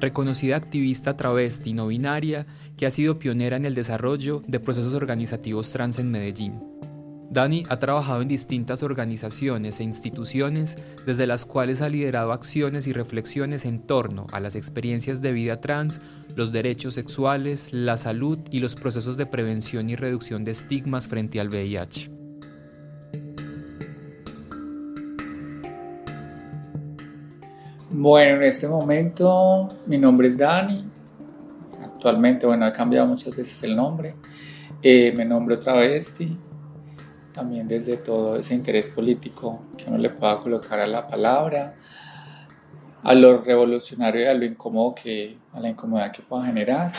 reconocida activista travesti no binaria que ha sido pionera en el desarrollo de procesos organizativos trans en Medellín. Dani ha trabajado en distintas organizaciones e instituciones desde las cuales ha liderado acciones y reflexiones en torno a las experiencias de vida trans, los derechos sexuales, la salud y los procesos de prevención y reducción de estigmas frente al VIH. Bueno, en este momento mi nombre es Dani. Actualmente, bueno, he cambiado muchas veces el nombre. Eh, me nombro travesti también desde todo ese interés político que uno le pueda colocar a la palabra, a lo revolucionario y a lo incómodo que, a la incomodidad que pueda generar.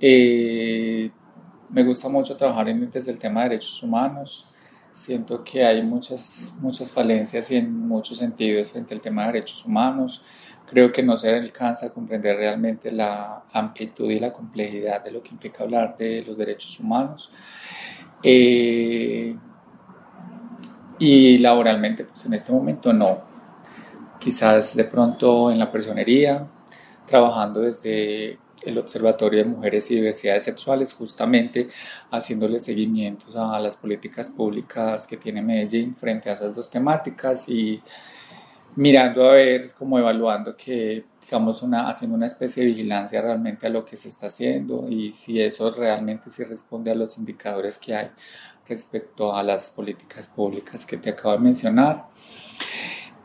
Eh, me gusta mucho trabajar en, desde el tema de derechos humanos. Siento que hay muchas, muchas falencias y en muchos sentidos frente al tema de derechos humanos. Creo que no se alcanza a comprender realmente la amplitud y la complejidad de lo que implica hablar de los derechos humanos. Eh, y laboralmente, pues en este momento no. Quizás de pronto en la personería, trabajando desde el Observatorio de Mujeres y Diversidades Sexuales, justamente haciéndole seguimientos a las políticas públicas que tiene Medellín frente a esas dos temáticas y mirando a ver, como evaluando que, digamos, una, haciendo una especie de vigilancia realmente a lo que se está haciendo y si eso realmente se responde a los indicadores que hay respecto a las políticas públicas que te acabo de mencionar.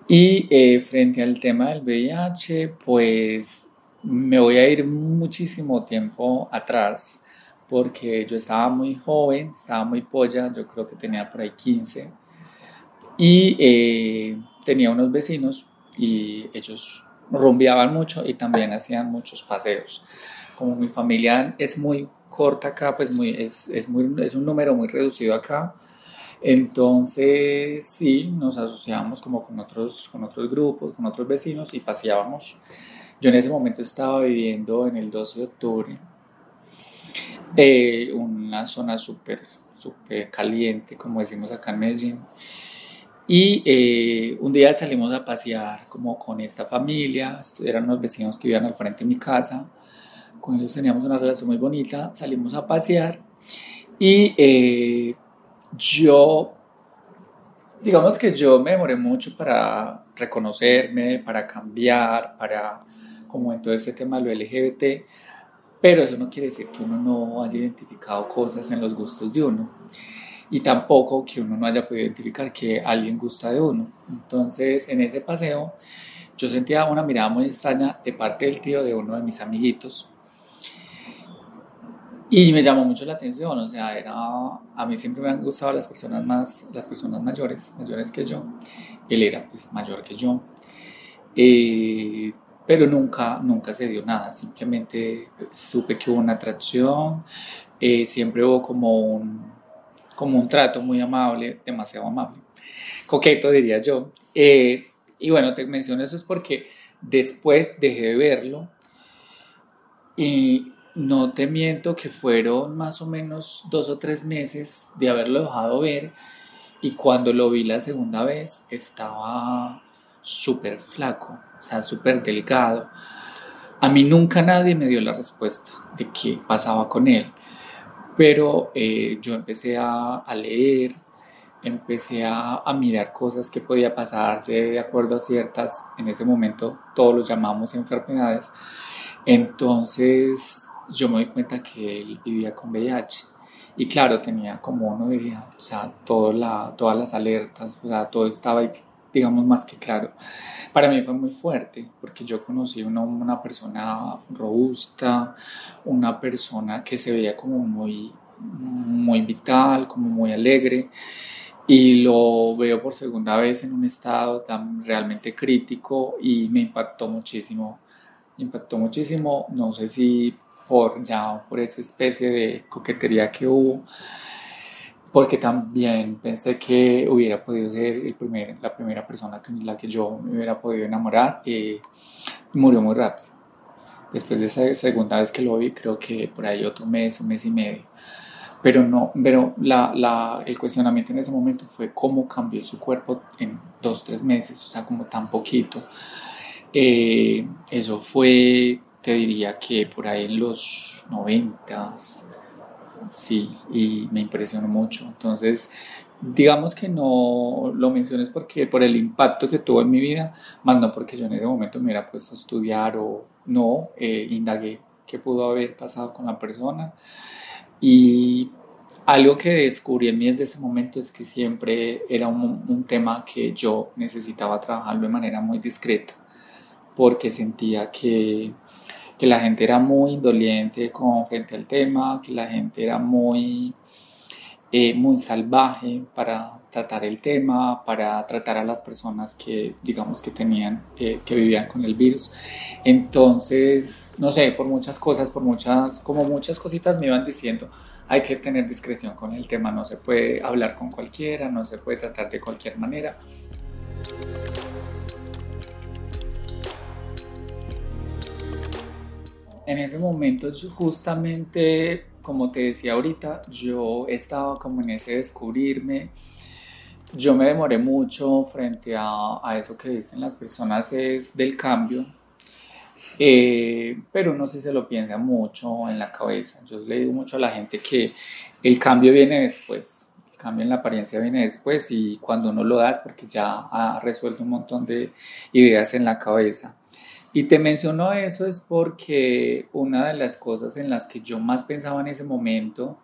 Y eh, frente al tema del VIH, pues me voy a ir muchísimo tiempo atrás porque yo estaba muy joven, estaba muy polla, yo creo que tenía por ahí 15 y eh, tenía unos vecinos y ellos rumbeaban mucho y también hacían muchos paseos. Como mi familia es muy corta acá, pues muy, es, es, muy, es un número muy reducido acá. Entonces, sí, nos asociábamos como con otros, con otros grupos, con otros vecinos y paseábamos. Yo en ese momento estaba viviendo en el 12 de octubre, eh, una zona súper, súper caliente, como decimos acá en Medellín. Y eh, un día salimos a pasear como con esta familia, eran unos vecinos que vivían al frente de mi casa con ellos teníamos una relación muy bonita, salimos a pasear y eh, yo, digamos que yo me demoré mucho para reconocerme, para cambiar, para, como en todo este tema de lo LGBT, pero eso no quiere decir que uno no haya identificado cosas en los gustos de uno y tampoco que uno no haya podido identificar que alguien gusta de uno. Entonces, en ese paseo, yo sentía una mirada muy extraña de parte del tío de uno de mis amiguitos y me llamó mucho la atención, o sea, era, a mí siempre me han gustado las personas más, las personas mayores, mayores que yo. Él era pues mayor que yo. Eh, pero nunca, nunca se dio nada, simplemente supe que hubo una atracción, eh, siempre hubo como un, como un trato muy amable, demasiado amable, coqueto diría yo. Eh, y bueno, te menciono eso es porque después dejé de verlo y no te miento que fueron más o menos dos o tres meses de haberlo dejado ver y cuando lo vi la segunda vez estaba súper flaco, o sea, súper delgado. A mí nunca nadie me dio la respuesta de qué pasaba con él, pero eh, yo empecé a, leer, empecé a, a, mirar cosas que podía pasar de acuerdo a ciertas, en ese momento todos los llamamos enfermedades. Entonces yo me di cuenta que él vivía con VIH. Y claro, tenía como uno diría, o sea, todo la, todas las alertas, o sea, todo estaba, digamos, más que claro. Para mí fue muy fuerte, porque yo conocí una, una persona robusta, una persona que se veía como muy, muy vital, como muy alegre, y lo veo por segunda vez en un estado tan realmente crítico y me impactó muchísimo impactó muchísimo, no sé si por ya por esa especie de coquetería que hubo, porque también pensé que hubiera podido ser el primer, la primera persona con la que yo me hubiera podido enamorar y murió muy rápido. Después de esa segunda vez que lo vi, creo que por ahí otro mes, un mes y medio. Pero no, pero la, la, el cuestionamiento en ese momento fue cómo cambió su cuerpo en dos, tres meses, o sea, como tan poquito. Eh, eso fue, te diría que por ahí en los 90, sí, y me impresionó mucho. Entonces, digamos que no lo menciones porque por el impacto que tuvo en mi vida, más no porque yo en ese momento me hubiera puesto a estudiar o no, eh, indagué qué pudo haber pasado con la persona. Y algo que descubrí en mí desde ese momento es que siempre era un, un tema que yo necesitaba trabajarlo de manera muy discreta, porque sentía que que la gente era muy indoliente con frente al tema, que la gente era muy, eh, muy salvaje para tratar el tema, para tratar a las personas que digamos que tenían, eh, que vivían con el virus. Entonces, no sé, por muchas cosas, por muchas, como muchas cositas me iban diciendo, hay que tener discreción con el tema, no se puede hablar con cualquiera, no se puede tratar de cualquier manera. En ese momento justamente, como te decía ahorita, yo estaba como en ese descubrirme. Yo me demoré mucho frente a, eso que dicen las personas es del cambio, eh, pero uno sí se lo piensa mucho en la cabeza. Yo le digo mucho a la gente que el cambio viene después, el cambio en la apariencia viene después y cuando uno lo da porque ya ha resuelto un montón de ideas en la cabeza. Y te menciono eso es porque una de las cosas en las que yo más pensaba en ese momento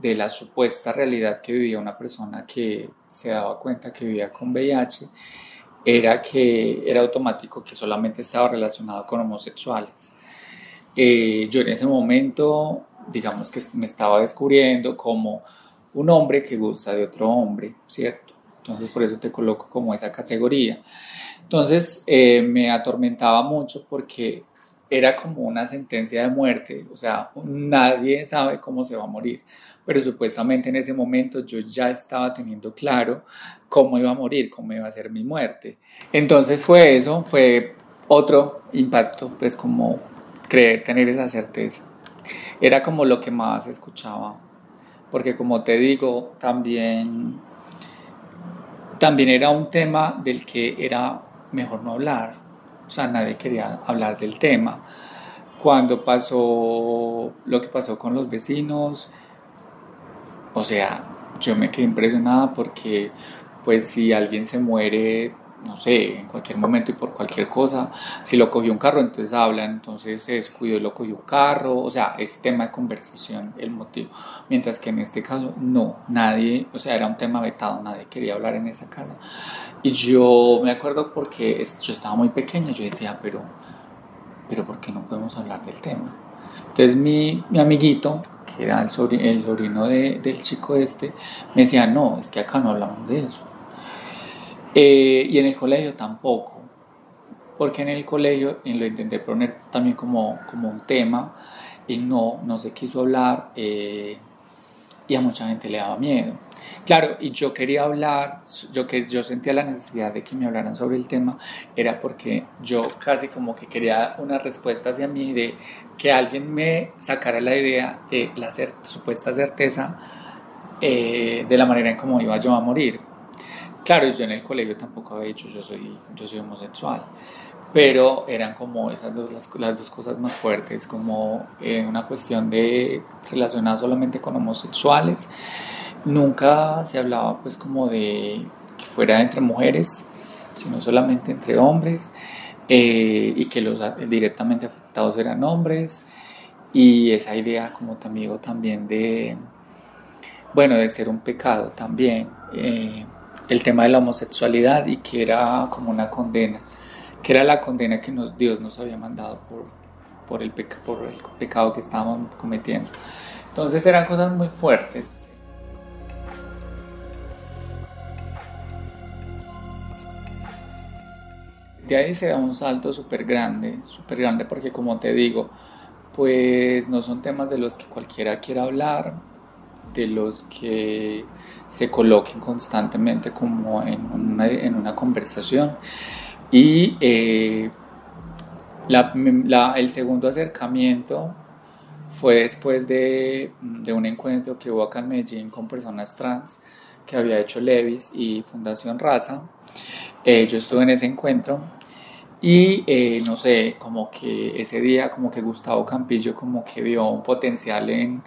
de la supuesta realidad que vivía una persona que se daba cuenta que vivía con VIH era que era automático que solamente estaba relacionado con homosexuales. Eh, yo en ese momento, digamos que me estaba descubriendo como un hombre que gusta de otro hombre, ¿cierto? Entonces por eso te coloco como esa categoría. Entonces eh, me atormentaba mucho porque era como una sentencia de muerte, o sea, nadie sabe cómo se va a morir, pero supuestamente en ese momento yo ya estaba teniendo claro cómo iba a morir, cómo iba a ser mi muerte. Entonces fue eso, fue otro impacto, pues como creer, tener esa certeza. Era como lo que más escuchaba, porque como te digo, también, también era un tema del que era mejor no hablar. O sea, nadie quería hablar del tema. Cuando pasó lo que pasó con los vecinos, o sea, yo me quedé impresionada porque pues si alguien se muere no sé, en cualquier momento y por cualquier cosa. Si lo cogió un carro, entonces hablan, entonces se descuidó y lo cogió un carro, o sea, es tema de conversación el motivo. Mientras que en este caso, no, nadie, o sea, era un tema vetado, nadie quería hablar en esa casa. Y yo me acuerdo porque yo estaba muy pequeña, yo decía, pero, pero ¿por qué no podemos hablar del tema? Entonces mi, mi amiguito, que era el sobrino, el sobrino de, del chico este, me decía, no, es que acá no hablamos de eso eh, y en el colegio tampoco, porque en el colegio lo intenté poner también como, como un tema y no, no se quiso hablar eh, y a mucha gente le daba miedo. Claro, y yo quería hablar, yo, que, yo sentía la necesidad de que me hablaran sobre el tema, era porque yo casi como que quería una respuesta hacia mí de que alguien me sacara la idea de la supuesta certeza eh, de la manera en cómo iba yo a morir Claro, yo en el colegio tampoco había dicho yo soy, yo soy homosexual, pero eran como esas dos las, las dos cosas más fuertes, como eh, una cuestión de relacionada solamente con homosexuales. Nunca se hablaba pues como de que fuera entre mujeres, sino solamente entre hombres, eh, y que los directamente afectados eran hombres, y esa idea como te amigo también de, bueno, de ser un pecado también. Eh, el tema de la homosexualidad y que era como una condena, que era la condena que nos, Dios nos había mandado por, por, el por el pecado que estábamos cometiendo. Entonces eran cosas muy fuertes. de ahí se da un salto súper grande, súper grande porque como te digo, pues no son temas de los que cualquiera quiera hablar, de los que se coloquen constantemente como en una, en una conversación. Y eh, el segundo acercamiento fue después de, de, un encuentro que hubo acá en Medellín con personas trans que había hecho Levis y Fundación Raza. Eh, yo estuve en ese encuentro y eh, no sé, como que ese día como que Gustavo Campillo como que vio un potencial en,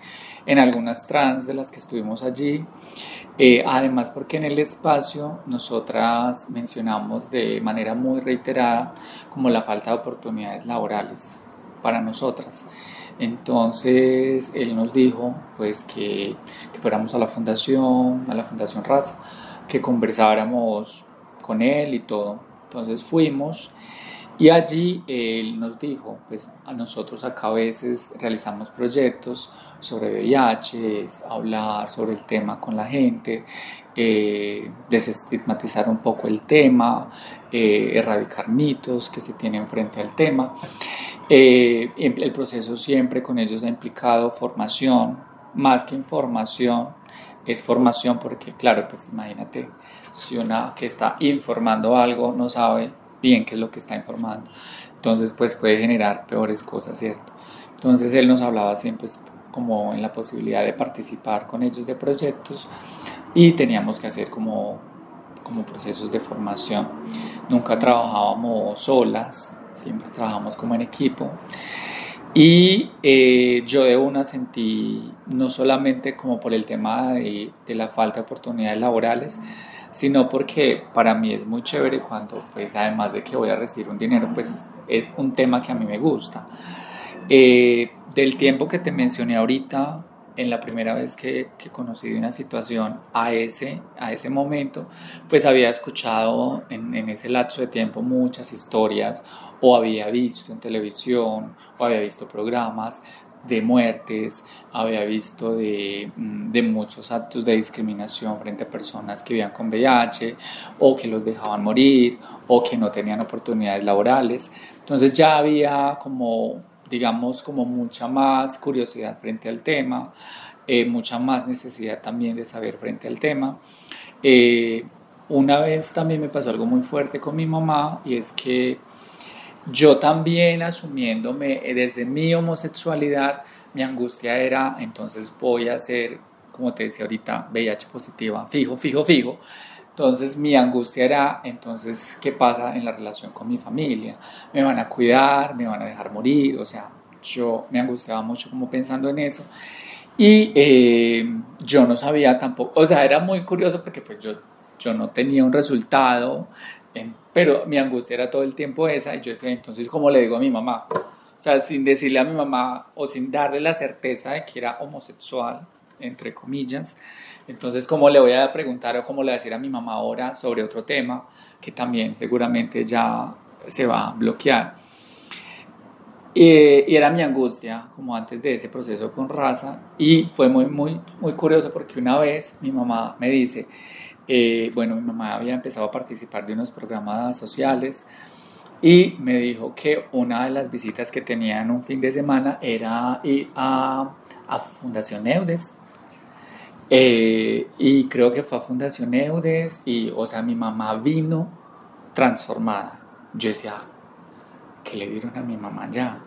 en algunas trans de las que estuvimos allí. Eh, además porque en el espacio nosotras mencionamos de manera muy reiterada como la falta de oportunidades laborales para nosotras. Entonces él nos dijo pues que, que fuéramos a la fundación, a la Fundación Raza, que conversáramos con él y todo. Entonces fuimos y allí él nos dijo, pues a nosotros acá a veces realizamos proyectos sobre VIH, hablar sobre el tema con la gente, eh, desestigmatizar un poco el tema, eh, erradicar mitos que se tienen frente al tema. Eh, el proceso siempre con ellos ha implicado formación, más que información, es formación porque claro, pues imagínate si una que está informando algo no sabe bien qué es lo que está informando, entonces pues puede generar peores cosas, ¿cierto? Entonces él nos hablaba siempre pues, como en la posibilidad de participar con ellos de proyectos y teníamos que hacer como, como procesos de formación. Nunca trabajábamos solas, siempre trabajamos como en equipo. Y eh, yo de una sentí, no solamente como por el tema de, de, la falta de oportunidades laborales, sino porque para mí es muy chévere cuando, pues además de que voy a recibir un dinero, pues es un tema que a mí me gusta. Eh, del tiempo que te mencioné ahorita, en la primera vez que, que, conocí una situación a ese, a ese momento, pues había escuchado en, ese lapso de tiempo muchas historias o había visto en televisión o había visto programas de muertes, había visto de, mm, de, muchos actos de discriminación frente a personas que vivían con VIH o que los dejaban morir o que no tenían oportunidades laborales. Entonces ya había como, digamos, como mucha más curiosidad frente al tema, eh, mucha más necesidad también de saber frente al tema. Eh, una vez también me pasó algo muy fuerte con mi mamá y es que yo también asumiéndome eh, desde mi homosexualidad, mi angustia era, entonces voy a ser, como te decía ahorita, VIH positiva, fijo, fijo, fijo. Entonces mi angustia era, entonces, ¿qué pasa en la relación con mi familia? ¿Me van a cuidar? ¿Me van a dejar morir? O sea, yo me angustiaba mucho como pensando en eso. Y eh, yo no sabía tampoco, o sea, era muy curioso porque pues yo, yo no tenía un resultado pero mi angustia era todo el tiempo esa y yo entonces, ¿cómo le digo a mi mamá? O sea, sin decirle a mi mamá o sin darle la certeza de que era homosexual, entre comillas, entonces, ¿cómo le voy a preguntar o cómo le voy a decir a mi mamá ahora sobre otro tema que también seguramente ya se va a bloquear? y era mi angustia, como antes de ese proceso con raza, y fue muy, muy, muy curioso porque una vez mi mamá me dice, eh, bueno, mi mamá había empezado a participar de unos programas sociales y me dijo que una de las visitas que tenía en un fin de semana era ir a, a Fundación Eudes. Eh, y creo que fue a Fundación Eudes y, o sea, mi mamá vino transformada. Yo decía, ¿qué le dieron a mi mamá ya?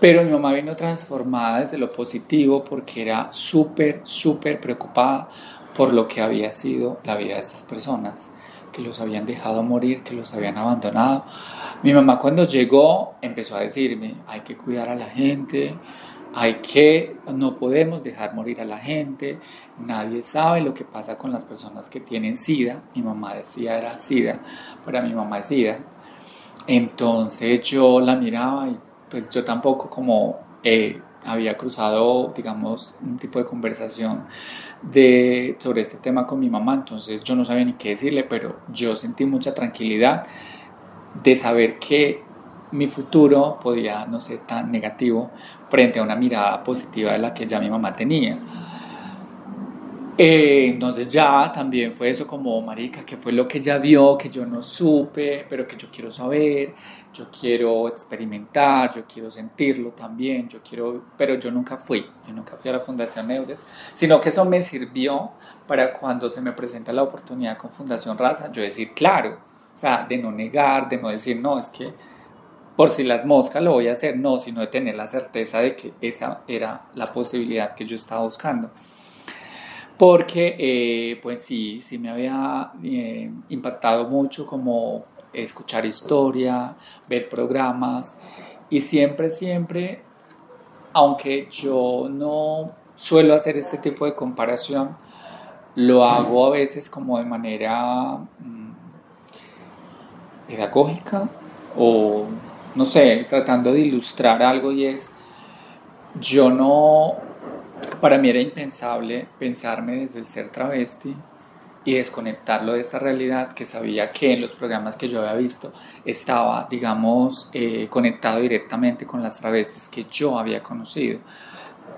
Pero mi mamá vino transformada desde lo positivo porque era súper, súper preocupada por lo que había sido la vida de estas personas, que los habían dejado morir, que los habían abandonado. Mi mamá cuando llegó empezó a decirme, hay que cuidar a la gente, hay que, no podemos dejar morir a la gente, nadie sabe lo que pasa con las personas que tienen SIDA, mi mamá decía era SIDA, para mi mamá es SIDA. Entonces yo la miraba y pues yo tampoco como eh, había cruzado, digamos, un tipo de conversación de, sobre este tema con mi mamá, entonces yo no sabía ni qué decirle, pero yo sentí mucha tranquilidad de saber que mi futuro podía no ser tan negativo frente a una mirada positiva de la que ya mi mamá tenía. Eh, entonces ya también fue eso como, marica, que fue lo que ella vio, que yo no supe, pero que yo quiero saber, yo quiero experimentar, yo quiero sentirlo también, yo quiero, pero yo nunca fui, yo nunca fui a la Fundación Neudes, sino que eso me sirvió para cuando se me presenta la oportunidad con Fundación Raza, yo decir, claro, o sea, de no negar, de no decir, no, es que por si las moscas lo voy a hacer, no, sino de tener la certeza de que esa era la posibilidad que yo estaba buscando porque eh, pues sí, sí me había eh, impactado mucho como escuchar historia, ver programas y siempre, siempre, aunque yo no suelo hacer este tipo de comparación, lo hago a veces como de manera mm, pedagógica o no sé, tratando de ilustrar algo y es, yo no para mí era impensable pensarme desde el ser travesti y desconectarlo de esta realidad que sabía que en los programas que yo había visto estaba, digamos, eh, conectado directamente con las travestis que yo había conocido.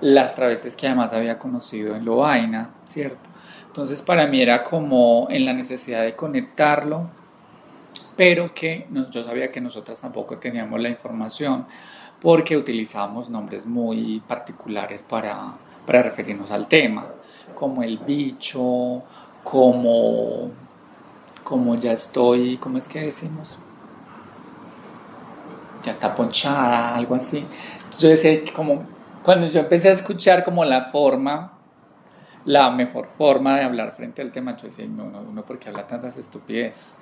Las travestis que además había conocido en Loaina, ¿cierto? Entonces para mí era como en la necesidad de conectarlo, pero que yo sabía que nosotras tampoco teníamos la información porque utilizábamos nombres muy particulares para, para referirnos al tema, como el bicho, como, como ya estoy, ¿cómo es que decimos? Ya está ponchada, algo así. Yo decía, como, cuando yo empecé a escuchar como la forma, la mejor forma de hablar frente al tema, yo decía, no, no, no, porque habla tantas estupideces.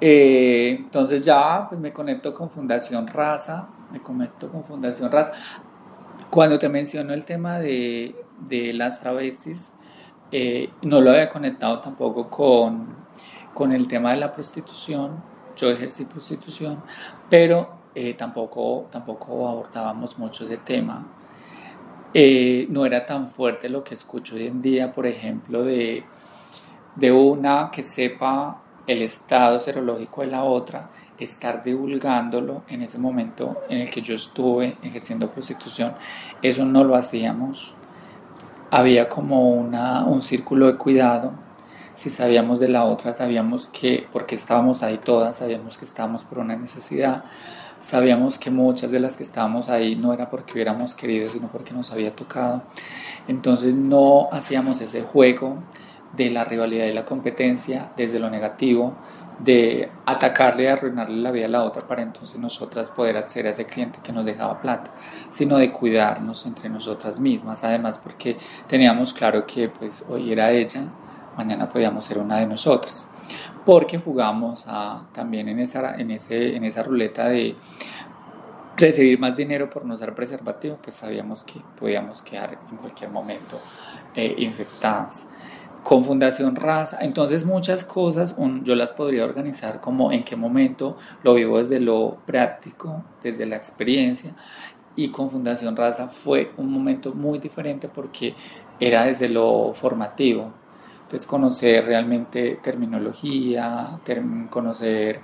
Eh, entonces ya pues me conecto con Fundación Raza, me conecto con Fundación Raza. Cuando te menciono el tema de, de las travestis, eh, no lo había conectado tampoco con, con, el tema de la prostitución. Yo ejercí prostitución, pero eh, tampoco, tampoco abordábamos mucho ese tema. Eh, no era tan fuerte lo que escucho hoy en día, por ejemplo, de, de una que sepa el estado serológico de la otra estar divulgándolo en ese momento en el que yo estuve ejerciendo prostitución, eso no lo hacíamos. Había como una, un círculo de cuidado. Si sabíamos de la otra, sabíamos que, porque estábamos ahí todas, sabíamos que estábamos por una necesidad, sabíamos que muchas de las que estábamos ahí no era porque hubiéramos querido, sino porque nos había tocado. Entonces no hacíamos ese juego de la rivalidad y la competencia desde lo negativo, de atacarle arruinarle la vida a la otra para entonces nosotras poder acceder a ese cliente que nos dejaba plata, sino de cuidarnos entre nosotras mismas, además porque teníamos claro que pues hoy era ella, mañana podíamos ser una de nosotras, porque jugamos también en esa, en, ese, en esa ruleta de recibir más dinero por no ser preservativo, pues sabíamos que podíamos quedar en cualquier momento eh, infectadas con Fundación Raza. Entonces muchas cosas yo las podría organizar como en qué momento lo vivo desde lo práctico, desde la experiencia. Y con Fundación Raza fue un momento muy diferente porque era desde lo formativo. Entonces conocer realmente terminología, conocer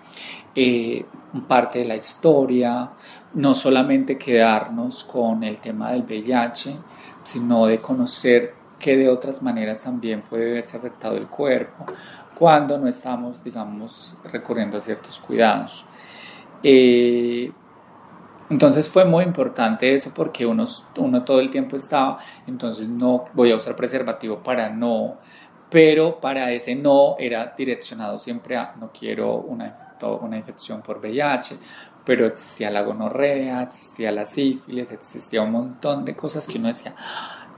eh, parte de la historia, no solamente quedarnos con el tema del VIH, sino de conocer que de otras maneras también puede verse afectado el cuerpo cuando no estamos, digamos, recurriendo a ciertos cuidados. Eh, entonces fue muy importante eso porque uno, todo el tiempo estaba, entonces no voy a usar preservativo para no, pero para ese no era direccionado siempre a no quiero una, una infección por VIH, pero existía la gonorrea, existía la sífilis, existía un montón de cosas que uno decía,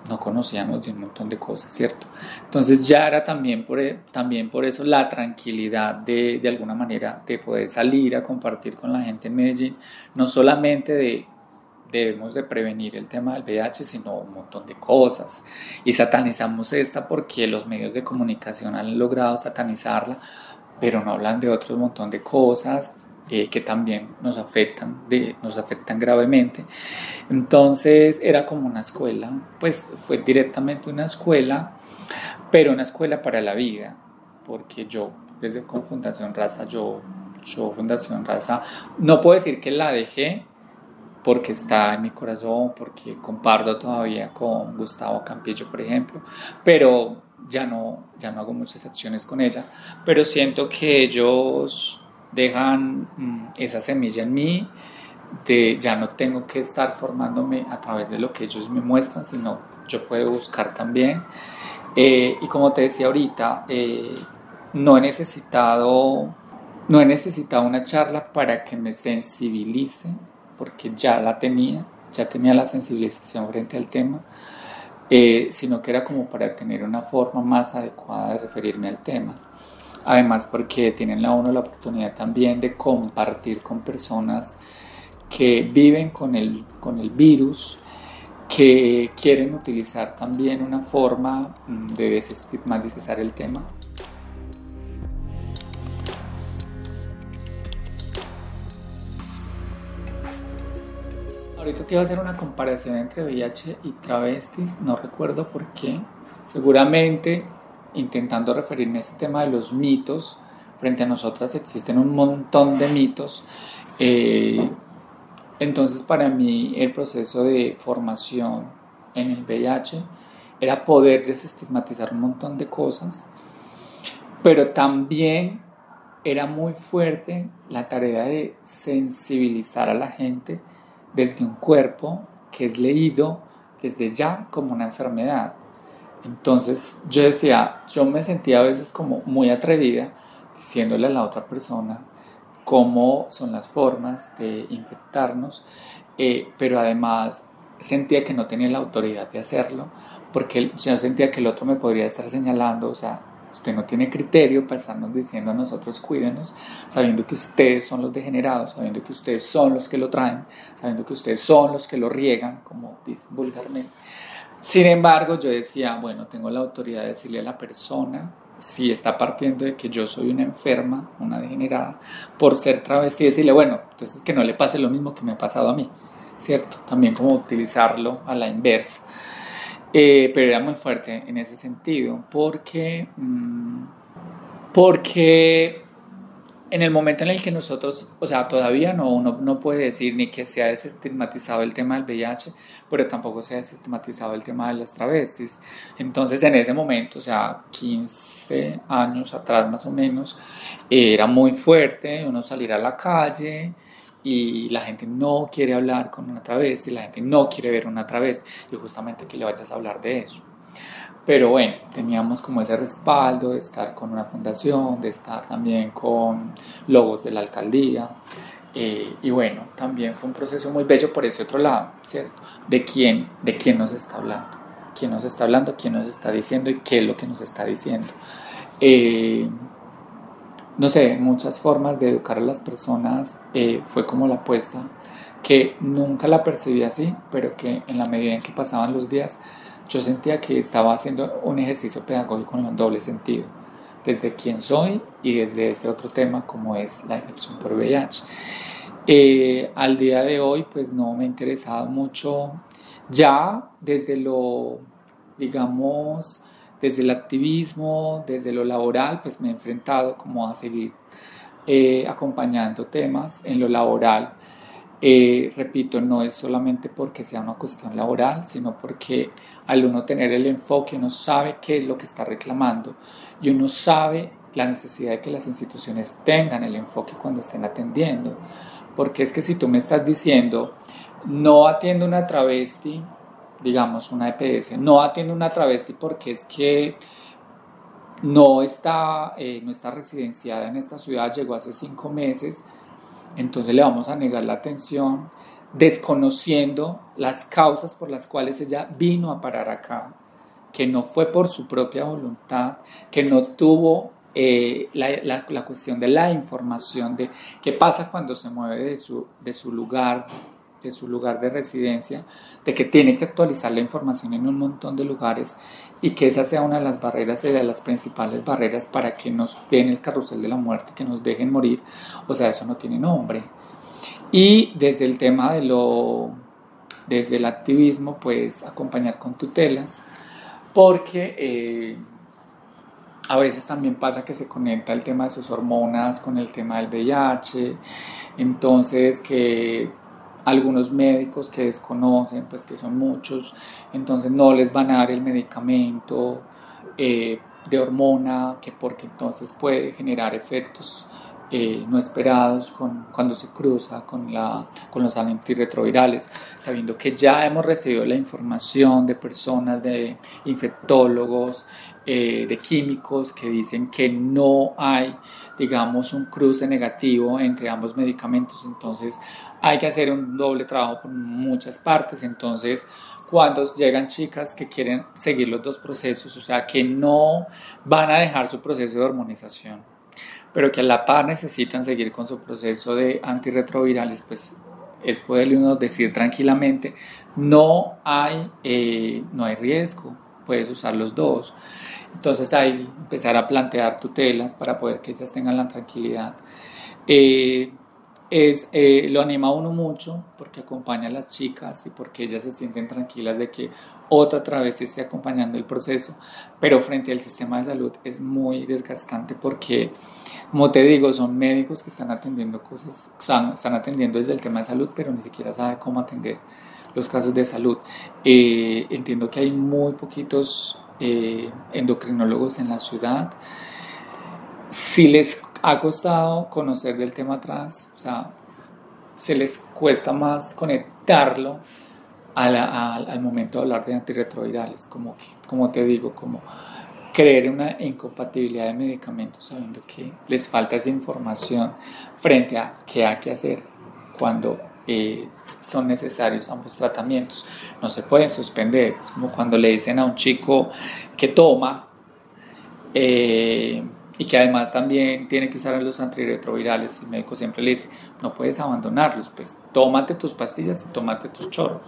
no conocíamos de un montón de cosas, ¿cierto? Entonces ya era también por, e, también por eso la tranquilidad de, de alguna manera de poder salir a compartir con la gente en Medellín, no solamente de debemos de prevenir el tema del VIH, sino un montón de cosas. Y satanizamos esta porque los medios de comunicación han logrado satanizarla, pero no hablan de otro montón de cosas, eh, que también nos afectan, de, nos afectan gravemente. Entonces era como una escuela, pues fue directamente una escuela, pero una escuela para la vida, porque yo desde con Fundación Raza, yo, yo Fundación Raza, no puedo decir que la dejé porque está en mi corazón, porque comparto todavía con Gustavo Campillo, por ejemplo, pero ya no, ya no hago muchas acciones con ella, pero siento que ellos dejan mm, esa semilla en mí, de ya no tengo que estar formándome a través de lo que ellos me muestran, sino yo puedo buscar también. Eh, y como te decía ahorita, eh, no he necesitado no he necesitado una charla para que me sensibilice, porque ya la tenía, ya tenía la sensibilización frente al tema, eh, sino que era como para tener una forma más adecuada de referirme al tema. Además, porque tienen la uno la oportunidad también de compartir con personas que viven con el, con el virus, que quieren utilizar también una forma mm, de desestigmatizar el tema. Ahorita te iba a hacer una comparación entre VIH y travestis, no recuerdo por qué. Seguramente intentando referirme a este tema de los mitos, frente a nosotras existen un montón de mitos. Eh, entonces para mí el proceso de formación en el VIH era poder desestigmatizar un montón de cosas, pero también era muy fuerte la tarea de sensibilizar a la gente desde un cuerpo que es leído desde ya como una enfermedad. Entonces yo decía, yo me sentía a veces como muy atrevida diciéndole a la otra persona cómo son las formas de infectarnos, eh, pero además sentía que no tenía la autoridad de hacerlo, porque yo sentía que el otro me podría estar señalando, o sea, usted no tiene criterio para estarnos diciendo a nosotros cuídenos, sabiendo que ustedes son los degenerados, sabiendo que ustedes son los que lo traen, sabiendo que ustedes son los que lo riegan, como dicen vulgarmente. Sin embargo, yo decía, bueno, tengo la autoridad de decirle a la persona si está partiendo de que yo soy una enferma, una degenerada, por ser travesti, decirle, bueno, entonces que no le pase lo mismo que me ha pasado a mí, ¿cierto? También como utilizarlo a la inversa. Eh, pero era muy fuerte en ese sentido, porque, mm, porque en el momento en el que nosotros, o sea, todavía no, uno no puede decir ni que se ha desestigmatizado el tema del VIH, pero tampoco se ha desestigmatizado el tema de las travestis. Entonces, en ese momento, o sea, 15 años atrás más o menos, era muy fuerte uno salir a la calle y la gente no quiere hablar con una travesti, la gente no quiere ver una travesti, y justamente que le vayas a hablar de eso. Pero bueno, teníamos como ese respaldo de estar con una fundación, de estar también con logos de la alcaldía. Eh, y bueno, también fue un proceso muy bello por ese otro lado, ¿cierto? De quién, de quién nos está hablando, quién nos está hablando, quién nos está diciendo y qué es lo que nos está diciendo. Eh, no sé, muchas formas de educar a las personas eh, fue como la apuesta, que nunca la percibí así, pero que en la medida en que pasaban los días, yo sentía que estaba haciendo un ejercicio pedagógico en un doble sentido, desde quién soy y desde ese otro tema como es la infección por VIH. Eh, al día de hoy pues no me ha interesado mucho ya desde lo, digamos, desde el activismo, desde lo laboral, pues me he enfrentado como a seguir eh, acompañando temas en lo laboral eh, repito, no es solamente porque sea una cuestión laboral, sino porque al uno tener el enfoque, uno sabe qué es lo que está reclamando y uno sabe la necesidad de que las instituciones tengan el enfoque cuando estén atendiendo. Porque es que si tú me estás diciendo, no atiendo una travesti, digamos una EPS, no atiendo una travesti porque es que no está, eh, no está residenciada en esta ciudad, llegó hace cinco meses, entonces le vamos a negar la atención desconociendo las causas por las cuales ella vino a parar acá, que no fue por su propia voluntad, que no tuvo eh, la, la, cuestión de la información de qué pasa cuando se mueve de su, de su lugar de su lugar de residencia, de que tiene que actualizar la información en un montón de lugares y que esa sea una de las barreras y de las principales barreras para que nos den el carrusel de la muerte, que nos dejen morir. O sea, eso no tiene nombre. Y desde el tema de lo, desde el activismo, pues acompañar con tutelas, porque eh, a veces también pasa que se conecta el tema de sus hormonas con el tema del VIH, entonces que algunos médicos que desconocen, pues que son muchos, entonces no les van a dar el medicamento eh, de hormona, que porque entonces puede generar efectos eh, no esperados con, cuando se cruza con, la, con los antirretrovirales, sabiendo que ya hemos recibido la información de personas, de infectólogos, eh, de químicos que dicen que no hay, digamos, un cruce negativo entre ambos medicamentos, entonces hay que hacer un doble trabajo por muchas partes, entonces cuando llegan chicas que quieren seguir los dos procesos, o sea, que no van a dejar su proceso de hormonización, pero que a la par necesitan seguir con su proceso de antirretrovirales, pues es poderle uno decir tranquilamente, no hay, eh, no hay riesgo, puedes usar los dos. Entonces ahí empezar a plantear tutelas para poder que ellas tengan la tranquilidad. Eh, es, eh, lo anima a uno mucho porque acompaña a las chicas y porque ellas se sienten tranquilas de que otra travesti esté acompañando el proceso, pero frente al sistema de salud es muy desgastante porque, como te digo, son médicos que están atendiendo cosas, están atendiendo desde el tema de salud, pero ni siquiera sabe cómo atender los casos de salud. Eh, entiendo que hay muy poquitos eh, endocrinólogos en la ciudad. Si les ha costado conocer del tema trans, o sea, se les cuesta más conectarlo al momento de hablar de antirretrovirales, como, como te digo, como creer una incompatibilidad de medicamentos sabiendo que les falta esa información frente a qué hay que hacer cuando eh, son necesarios ambos tratamientos. No se pueden suspender. Es como cuando le dicen a un chico que toma, eh, y que además también tiene que usar los antirretrovirales. El médico siempre le dice, no puedes abandonarlos, pues tómate tus pastillas y tómate tus chorros.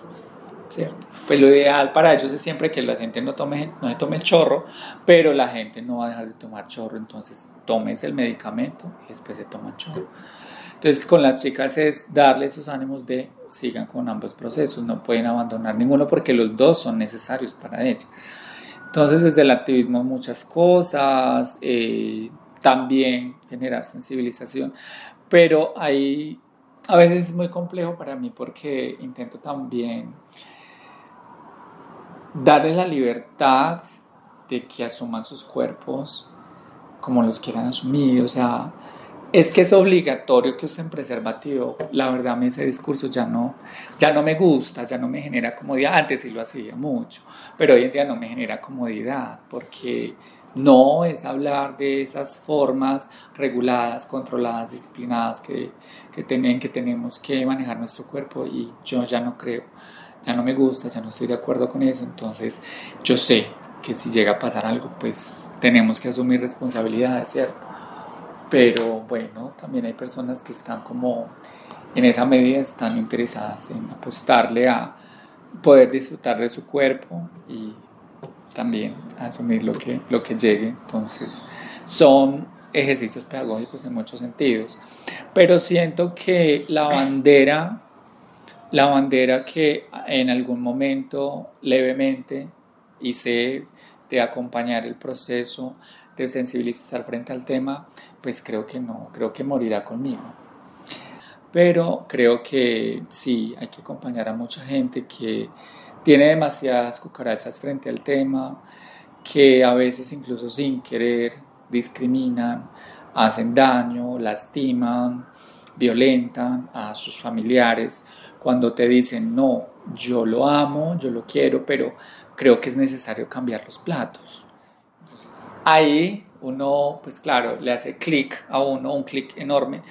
¿cierto? Pues lo ideal para ellos es siempre que la gente no tome, no tome el chorro, pero la gente no va a dejar de tomar chorro, entonces tomes el medicamento y después se toma chorro. Entonces con las chicas es darle esos ánimos de sigan con ambos procesos, no pueden abandonar ninguno porque los dos son necesarios para ellos. Entonces, desde el activismo muchas cosas, eh, también generar sensibilización, pero ahí a veces es muy complejo para mí porque intento también darles la libertad de que asuman sus cuerpos como los quieran asumir, o sea, es que es obligatorio que usen preservativo. La verdad, a ese discurso ya no, ya no me gusta, ya no me genera comodidad. Antes sí lo hacía mucho, pero hoy en día no me genera comodidad porque no es hablar de esas formas reguladas, controladas, disciplinadas que, que, que tenemos que manejar nuestro cuerpo y yo ya no creo, ya no me gusta, ya no estoy de acuerdo con eso. Entonces, yo sé que si llega a pasar algo, pues tenemos que asumir responsabilidades, ¿cierto? Pero bueno, también hay personas que están como en esa medida están interesadas en apostarle a poder disfrutar de su cuerpo y también asumir lo que, lo que llegue. Entonces, son ejercicios pedagógicos en muchos sentidos. Pero siento que la bandera, la bandera que en algún momento levemente hice de acompañar el proceso, sensibilizar frente al tema, pues creo que no, creo que morirá conmigo. Pero creo que sí, hay que acompañar a mucha gente que tiene demasiadas cucarachas frente al tema, que a veces incluso sin querer discriminan, hacen daño, lastiman, violentan a sus familiares cuando te dicen, no, yo lo amo, yo lo quiero, pero creo que es necesario cambiar los platos. Ahí uno, pues claro, le hace clic a uno, un clic enorme,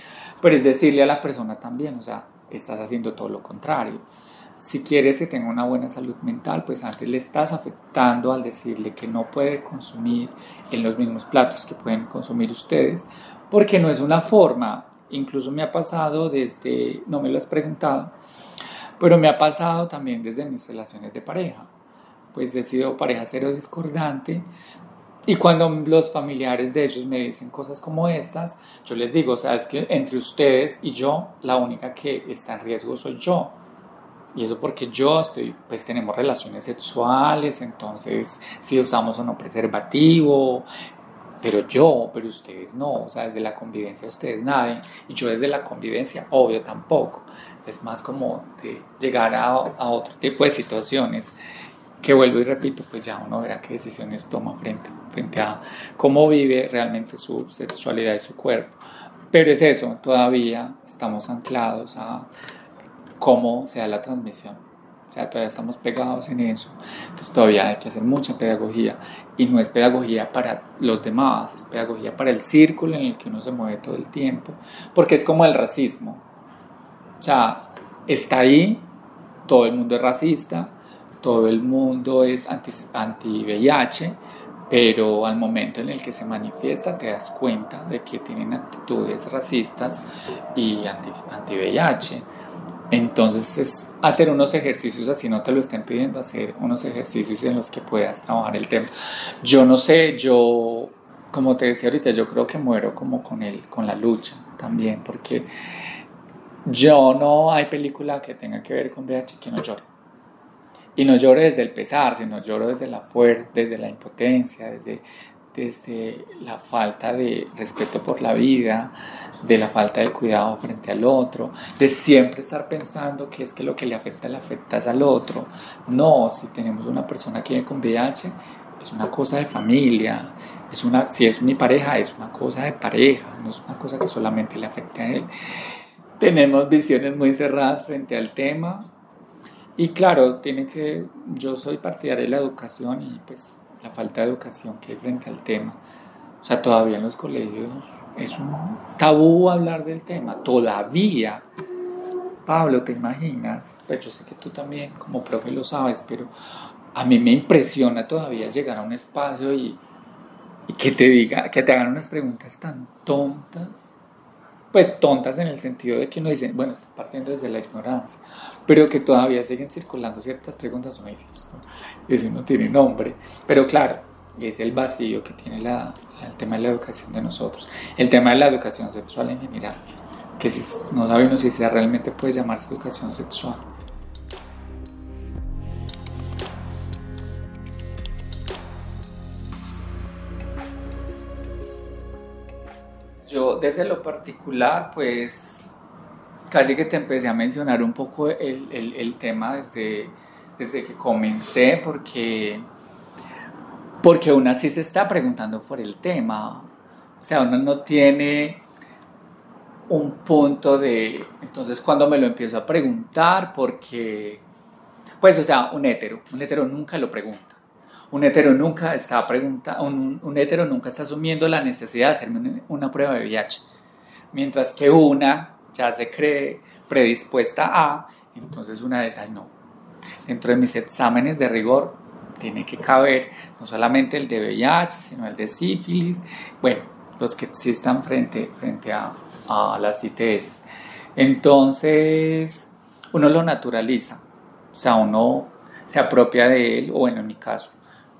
pero es decirle a la persona también, o sea, estás haciendo todo lo contrario. Si quieres que tenga una buena salud mental, pues antes le estás afectando al decirle que no puede consumir en los mismos platos que pueden consumir ustedes, porque no es una forma, incluso me ha pasado desde, no me lo has preguntado, pero me ha pasado también desde mis relaciones de pareja. Pues he sido pareja cero discordante, y cuando los familiares de ellos me dicen cosas como estas, yo les digo, o sea, es que entre ustedes y yo, la única que está en riesgo soy yo. Y eso porque yo estoy, pues tenemos relaciones sexuales, entonces si usamos o no preservativo, pero yo, pero ustedes no, o sea, desde la convivencia ustedes nadie, y yo desde la convivencia, obvio, tampoco. Es más como de llegar a, a otro tipo de situaciones que vuelvo y repito, pues ya uno verá qué decisiones toma frente, frente a cómo vive realmente su sexualidad y su cuerpo. Pero es eso, todavía estamos anclados a cómo se da la transmisión. O sea, todavía estamos pegados en eso. Entonces todavía hay que hacer mucha pedagogía. Y no es pedagogía para los demás, es pedagogía para el círculo en el que uno se mueve todo el tiempo. Porque es como el racismo. O sea, está ahí, todo el mundo es racista, todo el mundo es anti-VIH, pero al momento en el que se manifiesta te das cuenta de que tienen actitudes racistas y anti-VIH. Entonces es hacer unos ejercicios así, no te lo estén pidiendo, hacer unos ejercicios en los que puedas trabajar el tema. Yo no sé, yo, como te decía ahorita, yo creo que muero como con, el, con la lucha también, porque yo no hay película que tenga que ver con VIH que no llore. Y no lloro desde el pesar, sino lloro desde la fuerza, desde la impotencia, desde, desde la falta de respeto por la vida, de la falta del cuidado frente al otro, de siempre estar pensando que es que lo que le afecta le afecta al otro. No, si tenemos una persona que vive con VIH, es una cosa de familia, es una, si es mi pareja, es una cosa de pareja, no es una cosa que solamente le afecte a él. Tenemos visiones muy cerradas frente al tema, y claro, tiene que, yo soy partidario de la educación y pues la falta de educación que hay frente al tema. O sea, todavía en los colegios es un tabú hablar del tema, todavía. Pablo, ¿te imaginas? Pues yo sé que tú también como profe lo sabes, pero a mí me impresiona todavía llegar a un espacio y, y que te diga, que te hagan unas preguntas tan tontas pues tontas en el sentido de que uno dice, bueno, está partiendo desde la ignorancia, pero que todavía siguen circulando ciertas preguntas o medios. Eso no tiene nombre, pero claro, es el vacío que tiene la, el tema de la educación de nosotros, el tema de la educación sexual en general, que si, no sabemos si sea, realmente puede llamarse educación sexual. Desde lo particular, pues casi que te empecé a mencionar un poco el, el, tema desde, desde que comencé, porque, porque aún así se está preguntando por el tema. O sea, uno no tiene un punto de... Entonces cuando me lo empiezo a preguntar, porque... Pues, o sea, un hétero, un hétero nunca lo pregunta. Un hetero nunca está un, hetero nunca está asumiendo la necesidad de hacerme una, prueba de VIH. Mientras que una ya se cree predispuesta a, entonces una de esas no. Dentro de mis exámenes de rigor tiene que caber no solamente el de VIH, sino el de sífilis, bueno, los que están frente, frente a, a las ITS. Entonces, uno lo naturaliza, o sea, uno se apropia de él, o bueno, en mi caso,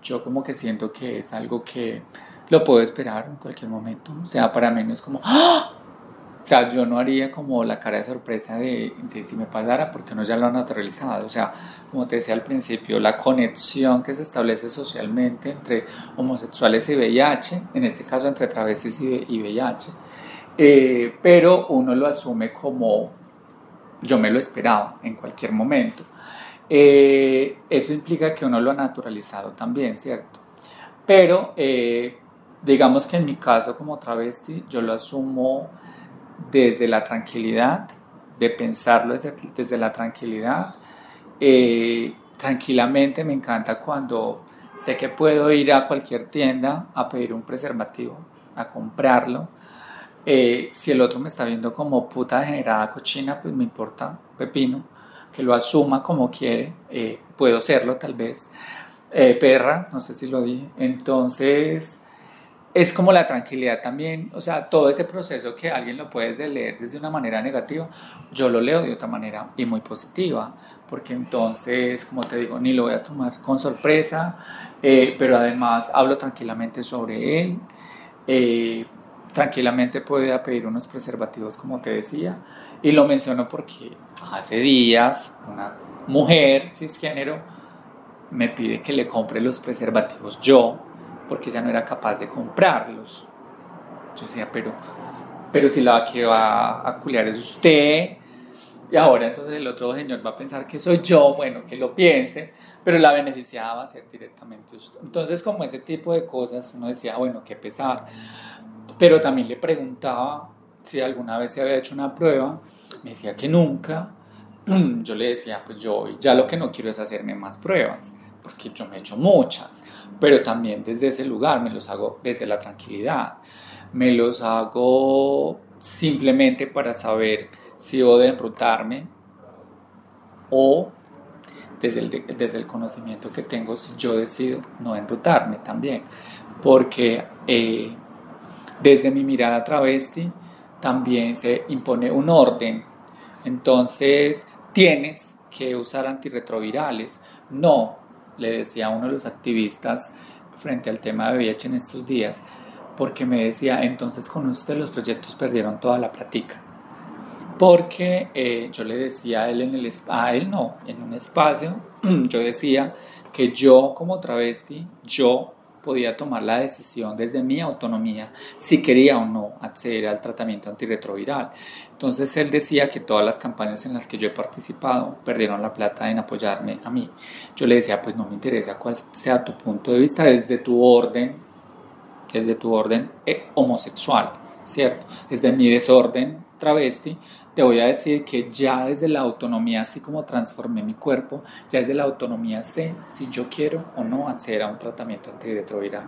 yo como que siento que es algo que lo puedo esperar en cualquier momento. O sea, para mí no es como, ¡Ah! o sea, yo no haría como la cara de sorpresa de, si me pasara, porque uno ya lo ha naturalizado. O sea, como te decía al principio, la conexión que se establece socialmente entre homosexuales y VIH, en este caso entre travestis y VIH, eh, pero uno lo asume como yo me lo esperaba en cualquier momento. Eh, eso implica que uno lo ha naturalizado también, ¿cierto? Pero eh, digamos que en mi caso como travesti yo lo asumo desde la tranquilidad, de pensarlo desde, la tranquilidad. Eh, tranquilamente me encanta cuando sé que puedo ir a cualquier tienda a pedir un preservativo, a comprarlo. si el otro me está viendo como puta degenerada cochina, pues me importa pepino que lo asuma como quiere, eh, puedo serlo tal vez, eh, perra, no sé si lo dije, entonces es como la tranquilidad también, o sea, todo ese proceso que alguien lo puede leer desde una manera negativa, yo lo leo de otra manera y muy positiva, porque entonces, como te digo, ni lo voy a tomar con sorpresa, eh, pero además hablo tranquilamente sobre él, tranquilamente puede pedir unos preservativos, como te decía, y lo menciono porque hace días una mujer cisgénero me pide que le compre los preservativos yo, porque ella no era capaz de comprarlos. Yo decía, pero, pero si la que va a culiar es usted, y ahora entonces el otro señor va a pensar que soy yo, bueno, que lo piense, pero la beneficiada va a ser directamente usted. Entonces, como ese tipo de cosas, uno decía, bueno, qué pesar. Pero también le preguntaba si alguna vez se había hecho una prueba, me decía que nunca. Yo le decía, pues yo ya lo que no quiero es hacerme más pruebas, porque yo me he hecho muchas, pero también desde ese lugar me los hago desde la tranquilidad, me los hago simplemente para saber si debo de enrutarme o desde el, desde el conocimiento que tengo si yo decido no enrutarme también. Porque eh, desde mi mirada travesti también se impone un orden. Entonces tienes que usar antirretrovirales. No, le decía uno de los activistas frente al tema de VIH en estos días, porque me decía, entonces con usted los proyectos perdieron toda la platica porque eh, yo le decía a él, en el, a él no, en un espacio, yo decía que yo como travesti, yo podía tomar la decisión desde mi autonomía si quería o no acceder al tratamiento antirretroviral. Entonces él decía que todas las campañas en las que yo he participado perdieron la plata en apoyarme a mí. Yo le decía, pues no me interesa cuál sea tu punto de vista desde tu orden, desde tu orden eh, homosexual, ¿cierto? Desde mi desorden travesti, te voy a decir que ya desde la autonomía, así como transformé mi cuerpo, ya desde la autonomía sé si yo quiero o no acceder a un tratamiento antirretroviral.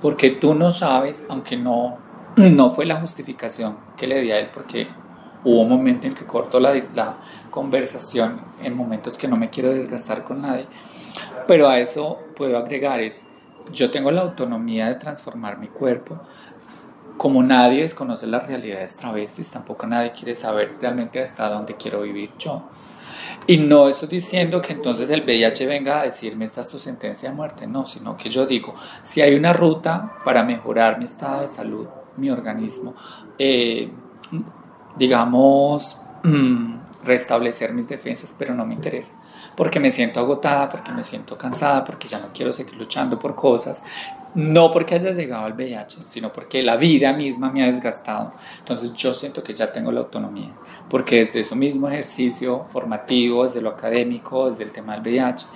Porque tú no sabes, aunque no, no fue la justificación que le di a él, porque hubo un momento en que corto la, la conversación en momentos que no me quiero desgastar con nadie, pero a eso puedo agregar es, yo tengo la autonomía de transformar mi cuerpo, como nadie desconoce las realidades travestis, tampoco nadie quiere saber realmente hasta dónde quiero vivir yo. Y no estoy diciendo que entonces el VIH venga a decirme esta es tu sentencia de muerte, no, sino que yo digo, si hay una ruta para mejorar mi estado de salud, mi organismo, eh, digamos, restablecer mis defensas, pero no me interesa porque me siento agotada, porque me siento cansada, porque ya no quiero seguir luchando por cosas, no porque haya llegado al VIH, sino porque la vida misma me ha desgastado. Entonces yo siento que ya tengo la autonomía, porque desde ese mismo ejercicio formativo, desde lo académico, desde el tema del VIH,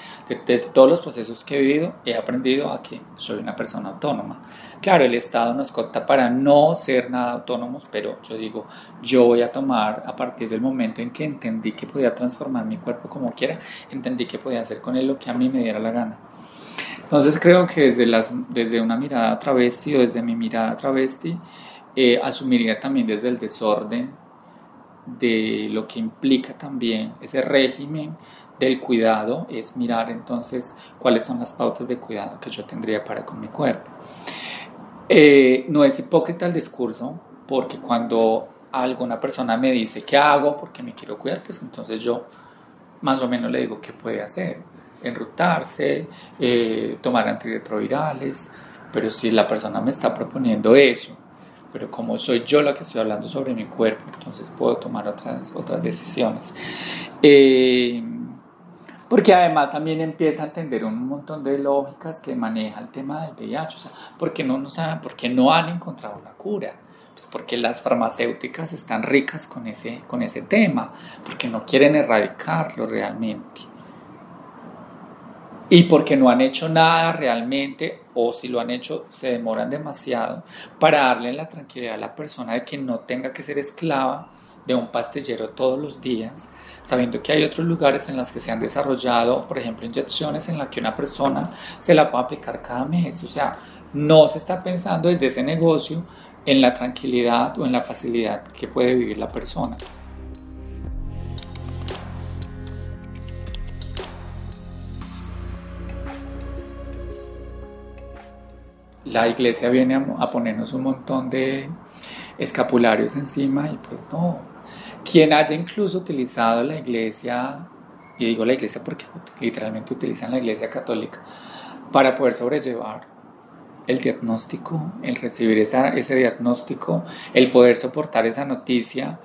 de, todos los procesos que he vivido, he aprendido a que soy una persona autónoma. Claro, el Estado nos corta para no ser nada autónomos, pero yo digo, yo voy a tomar a partir del momento en que entendí que podía transformar mi cuerpo como quiera, entendí que podía hacer con él lo que a mí me diera la gana. Entonces creo que desde, las, desde una mirada travesti o desde mi mirada travesti, eh, asumiría también desde el desorden de lo que implica también ese régimen del cuidado, es mirar entonces cuáles son las pautas de cuidado que yo tendría para con mi cuerpo. Eh, no es hipócrita el discurso, porque cuando alguna persona me dice qué hago porque me quiero cuidar, pues entonces yo más o menos le digo qué puede hacer, enrutarse, eh, tomar antirretrovirales, pero si la persona me está proponiendo eso, pero como soy yo la que estoy hablando sobre mi cuerpo, entonces puedo tomar otras, otras decisiones. Eh, porque además también empieza a entender un montón de lógicas que maneja el tema del VIH, o sea, porque no, no saben, porque no han encontrado la cura, pues porque las farmacéuticas están ricas con ese, con ese tema, porque no quieren erradicarlo realmente. Y porque no han hecho nada realmente, o si lo han hecho, se demoran demasiado para darle la tranquilidad a la persona de que no tenga que ser esclava de un pastillero todos los días, sabiendo que hay otros lugares en los que se han desarrollado, por ejemplo, inyecciones en las que una persona se la puede aplicar cada mes. O sea, no se está pensando desde ese negocio en la tranquilidad o en la facilidad que puede vivir la persona. La iglesia viene a, ponernos un montón de escapularios encima y pues no, quien haya incluso utilizado la iglesia, y digo la iglesia porque literalmente utilizan la iglesia católica, para poder sobrellevar el diagnóstico, el recibir ese diagnóstico, el poder soportar esa noticia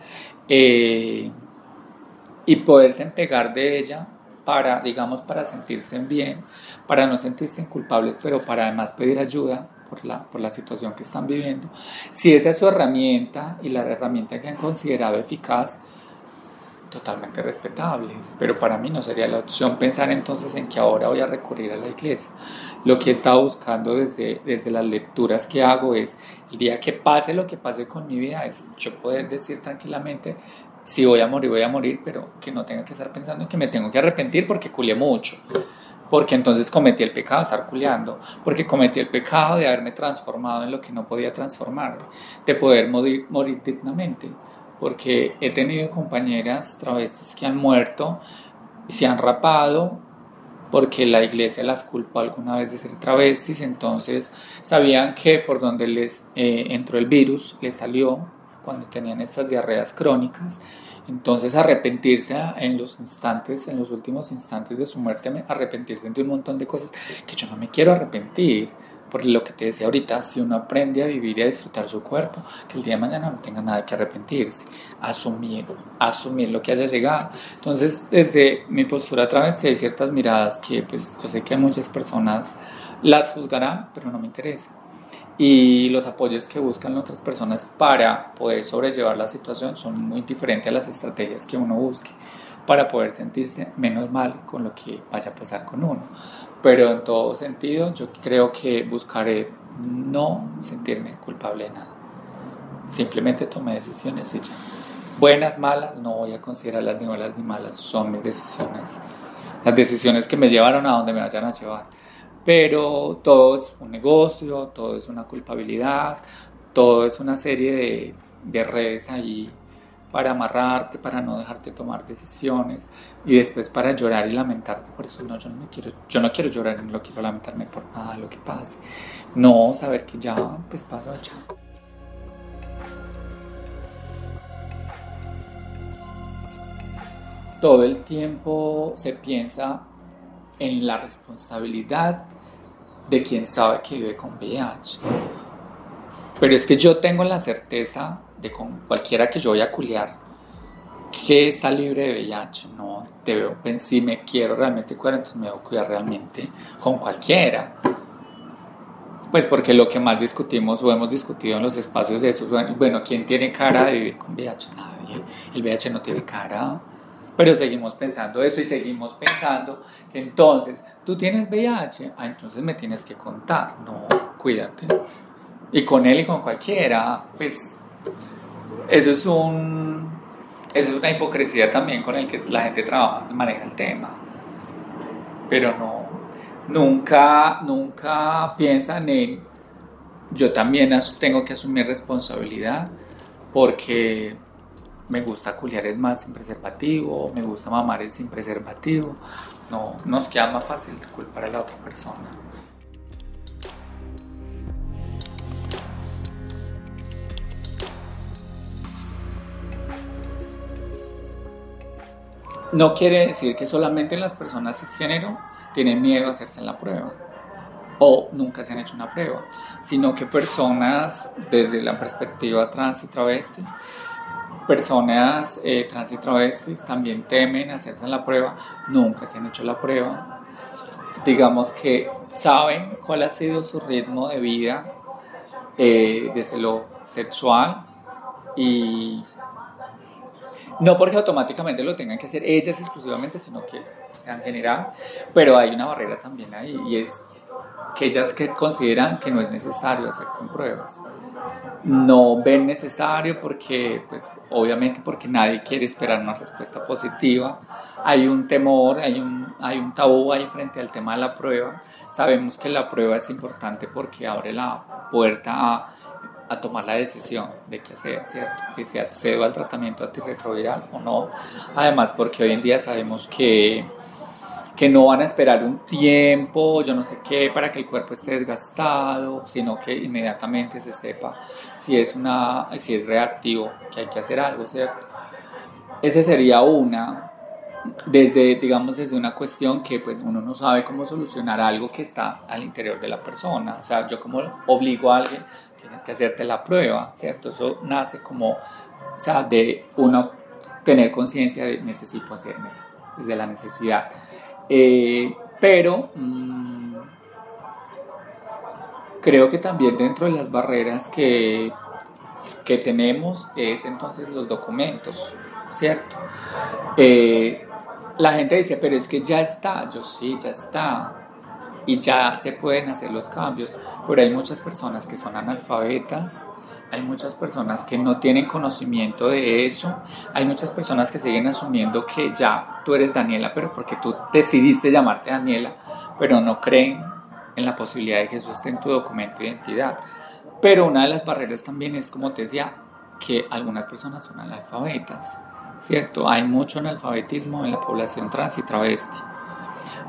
eh, y poderse pegar de ella para, digamos, para sentirse bien, para no sentirse culpables, pero para además pedir ayuda por la, situación que están viviendo. Si esa es su herramienta y la herramienta que han considerado eficaz, totalmente respetable, pero para mí no sería la opción pensar entonces en que ahora voy a recurrir a la iglesia. Lo que he estado buscando desde, desde las lecturas que hago es, el día que pase lo que pase con mi vida, es yo poder decir tranquilamente, si voy a morir, voy a morir, pero que no tenga que estar pensando en que me tengo que arrepentir porque culié mucho porque entonces cometí el pecado de estar culiando, porque cometí el pecado de haberme transformado en lo que no podía transformar, de poder morir, morir dignamente, porque he tenido compañeras travestis que han muerto se han rapado porque la iglesia las culpó alguna vez de ser travestis, entonces sabían que por donde les eh, entró el virus, les salió cuando tenían estas diarreas crónicas, entonces arrepentirse en los instantes, en los últimos instantes de su muerte, arrepentirse de un montón de cosas que yo no me quiero arrepentir. Por lo que te decía ahorita, si uno aprende a vivir y a disfrutar su cuerpo, que el día de mañana no tenga nada que arrepentirse, asumir, asumir lo que haya llegado. Entonces, desde mi postura a través de ciertas miradas que pues yo sé que muchas personas las juzgarán, pero no me interesa y los apoyos que buscan otras personas para poder sobrellevar la situación son muy diferentes a las estrategias que uno busque para poder sentirse menos mal con lo que vaya a pasar con uno. Pero en todo sentido, yo creo que buscaré no sentirme culpable de nada. Simplemente tomé decisiones y ya. Buenas, malas, no voy a considerarlas ni buenas ni malas, son mis decisiones. Las decisiones que me llevaron a donde me vayan a llevar pero todo es un negocio, todo es una culpabilidad, todo es una serie de, redes ahí para amarrarte, para no dejarte tomar decisiones y después para llorar y lamentarte. Por eso no, yo no, me quiero, yo no quiero llorar ni lo quiero lamentarme por nada lo que pase. No, saber que ya, pues paso allá. Todo el tiempo se piensa en la responsabilidad de quien sabe que vive con VIH. Pero es que yo tengo la certeza de con cualquiera que yo voy a culiar que está libre de VIH. No debo, si me quiero realmente cuidar, entonces me debo cuidar realmente con cualquiera. Pues porque lo que más discutimos o hemos discutido en los espacios de eso, bueno, ¿quién tiene cara de vivir con VIH? Nadie. El VIH no tiene cara. Pero seguimos pensando eso y seguimos pensando que entonces tú tienes VIH, ah, entonces me tienes que contar. No, cuídate. Y con él y con cualquiera, pues eso es un eso es una hipocresía también con el que la gente trabaja, maneja el tema. Pero no, nunca, nunca piensan en yo también tengo que asumir responsabilidad porque me gusta culiar es más sin preservativo, me gusta mamar es sin preservativo. No, nos queda más fácil culpar a la otra persona. No quiere decir que solamente las personas cisgénero tienen miedo a hacerse la prueba o nunca se han hecho una prueba, sino que personas desde la perspectiva trans y travesti personas eh, trans y travestis también temen hacerse la prueba, nunca se han hecho la prueba. Digamos que saben cuál ha sido su ritmo de vida eh, desde lo sexual y no porque automáticamente lo tengan que hacer ellas exclusivamente, sino que sean general, pero hay una barrera también ahí y es que ellas que consideran que no es necesario hacerse pruebas no ven necesario porque, pues, obviamente porque nadie quiere esperar una respuesta positiva. Hay un temor, hay un, hay un tabú ahí frente al tema de la prueba. Sabemos que la prueba es importante porque abre la puerta a, tomar la decisión de hacer, ¿cierto? Que se accedo al tratamiento antirretroviral o no. Además, porque hoy en día sabemos que que no van a esperar un tiempo, yo no sé qué, para que el cuerpo esté desgastado, sino que inmediatamente se sepa si es, una, si es reactivo, que hay que hacer algo, ¿cierto? Esa sería una, desde, digamos, desde una cuestión que pues uno no sabe cómo solucionar algo que está al interior de la persona, o sea, yo como obligo a alguien, tienes que hacerte la prueba, ¿cierto? Eso nace como, o sea, de uno tener conciencia de necesito hacerme, desde la necesidad. Eh, pero mm, creo que también dentro de las barreras que, que tenemos es entonces los documentos. ¿cierto? Eh, la gente dice, pero es que ya está, yo sí, ya está, y ya se pueden hacer los cambios, pero hay muchas personas que son analfabetas, hay muchas personas que no tienen conocimiento de eso, hay muchas personas que siguen asumiendo que ya tú eres Daniela, pero porque tú decidiste llamarte Daniela, pero no creen en la posibilidad de que eso esté en tu documento de identidad. Pero una de las barreras también es, como te decía, que algunas personas son analfabetas, ¿cierto? Hay mucho analfabetismo en la población trans y travesti.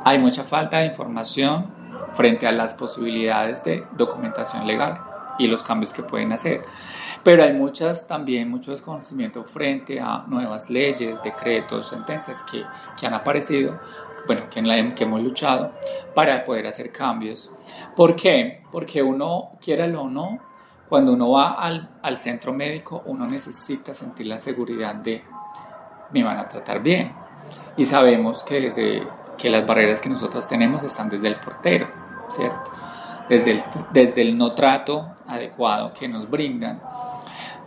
Hay mucha falta de información frente a las posibilidades de documentación legal y los cambios que pueden hacer. Pero hay muchas también mucho desconocimiento frente a nuevas leyes, decretos, sentencias que, que han aparecido, bueno, que, en la, que hemos luchado para poder hacer cambios. ¿Por qué? Porque uno, quiera o no, cuando uno va al, al centro médico, uno necesita sentir la seguridad de me van a tratar bien. Y sabemos que desde que las barreras que nosotros tenemos están desde el portero, ¿cierto? Desde el, desde el no trato adecuado que nos brindan.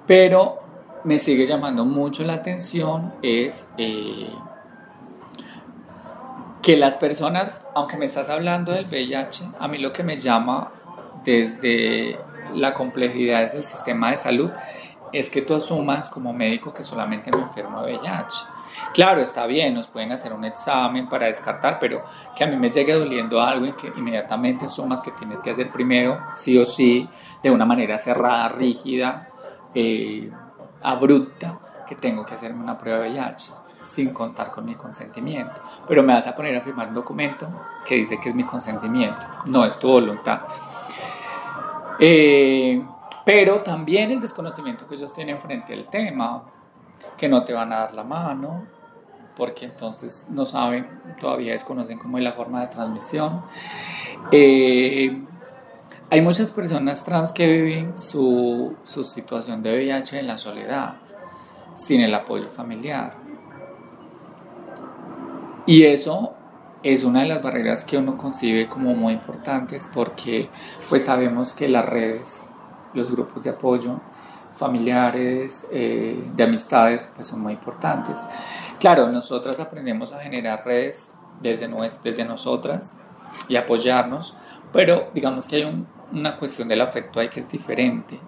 Pero me sigue llamando mucho la atención es eh, que las personas, aunque me estás hablando del VIH, a mí lo que me llama desde la complejidad del sistema de salud es que tú asumas como médico que solamente me enfermo de VIH. Claro, está bien, nos pueden hacer un examen para descartar, pero que a mí me llegue doliendo algo y que inmediatamente asumas que tienes que hacer primero, sí o sí, de una manera cerrada, rígida, eh, abrupta, que tengo que hacerme una prueba de VIH sin contar con mi consentimiento. Pero me vas a poner a firmar un documento que dice que es mi consentimiento, no es tu voluntad. Eh, pero también el desconocimiento que ellos tienen frente al tema, que no te van a dar la mano, porque entonces no saben, todavía desconocen cómo es la forma de transmisión. Eh, hay muchas personas trans que viven su, su situación de VIH en la soledad, sin el apoyo familiar. Y eso es una de las barreras que uno concibe como muy importantes porque pues sabemos que las redes, los grupos de apoyo familiares, eh, de amistades, pues son muy importantes. Claro, nosotras aprendemos a generar redes desde, desde nosotras y apoyarnos, pero digamos que hay una cuestión del afecto ahí que es diferente.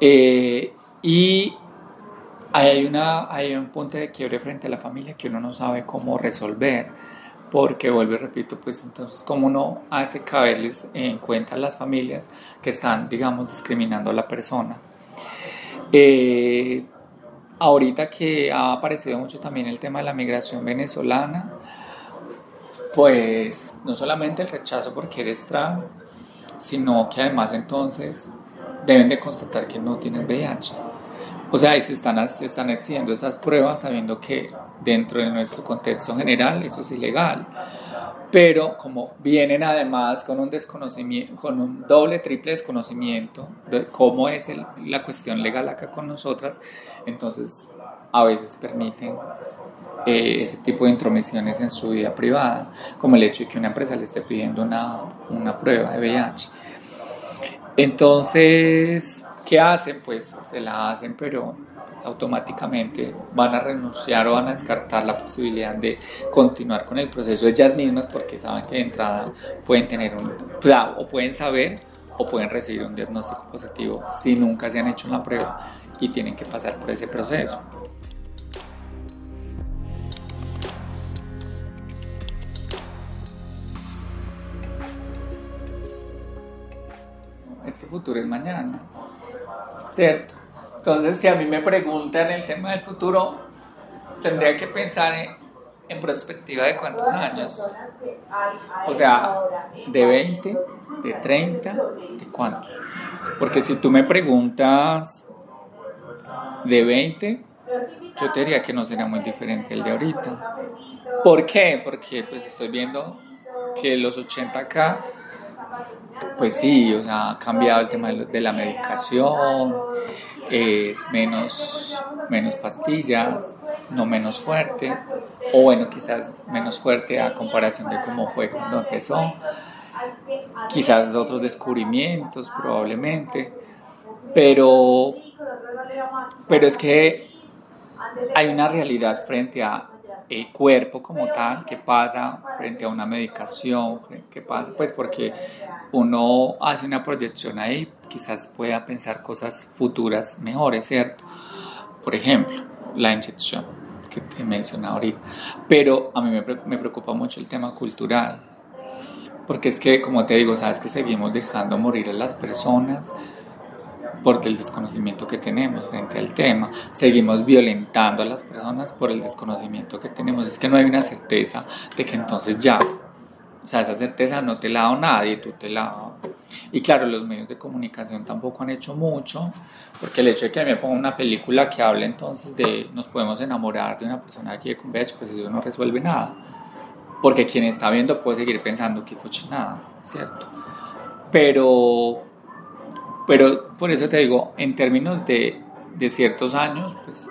Eh, y hay, una, hay un punto de quiebre frente a la familia que uno no sabe cómo resolver porque vuelvo repito, pues entonces cómo no hace caberles en cuenta a las familias que están, digamos, discriminando a la persona. Eh, ahorita que ha aparecido mucho también el tema de la migración venezolana, pues no solamente el rechazo porque eres trans, sino que además entonces deben de constatar que no tienen VIH. O sea, ahí se están, se están exigiendo esas pruebas sabiendo que dentro de nuestro contexto general eso es ilegal. Pero como vienen además con un desconocimiento, con un doble, triple desconocimiento de cómo es la cuestión legal acá con nosotras, entonces a veces permiten eh, ese tipo de intromisiones en su vida privada, como el hecho de que una empresa le esté pidiendo una, una prueba de VIH. Entonces, ¿qué hacen? Pues se la hacen, pero pues, automáticamente van a renunciar o van a descartar la posibilidad de continuar con el proceso ellas mismas porque saben que de entrada pueden tener un, o pueden saber o pueden recibir un diagnóstico positivo si nunca se han hecho una prueba y tienen que pasar por ese proceso. Este futuro es mañana, ¿cierto? Entonces, si a mí me preguntan el tema del futuro, tendría que pensar en, perspectiva de cuántos años. O sea, de 20, de 30, de cuántos. Porque si tú me preguntas de 20, yo te diría que no sería muy diferente el de ahorita. ¿Por qué? Porque pues estoy viendo que los 80 acá pues sí, o sea, ha cambiado el tema de la medicación, es menos, menos pastillas, no menos fuerte, o bueno, quizás menos fuerte a comparación de cómo fue cuando empezó, quizás otros descubrimientos probablemente, pero, pero es que hay una realidad frente a el cuerpo como tal, qué pasa frente a una medicación, qué pasa, pues porque uno hace una proyección ahí, quizás pueda pensar cosas futuras mejores, ¿cierto? Por ejemplo, la inyección que te he mencionado ahorita, pero a mí me, me preocupa mucho el tema cultural, porque es que, como te digo, sabes que seguimos dejando morir a las personas, por el desconocimiento que tenemos frente al tema. Seguimos violentando a las personas por el desconocimiento que tenemos. Es que no hay una certeza de que entonces ya, o sea, esa certeza no te la da nadie, tú te la Y claro, los medios de comunicación tampoco han hecho mucho, porque el hecho de que me ponga una película que hable entonces de nos podemos enamorar de una persona aquí de VIH, pues eso no resuelve nada. Porque quien está viendo puede seguir pensando que cochinada, ¿cierto? Pero pero por eso te digo, en términos de, de ciertos años, pues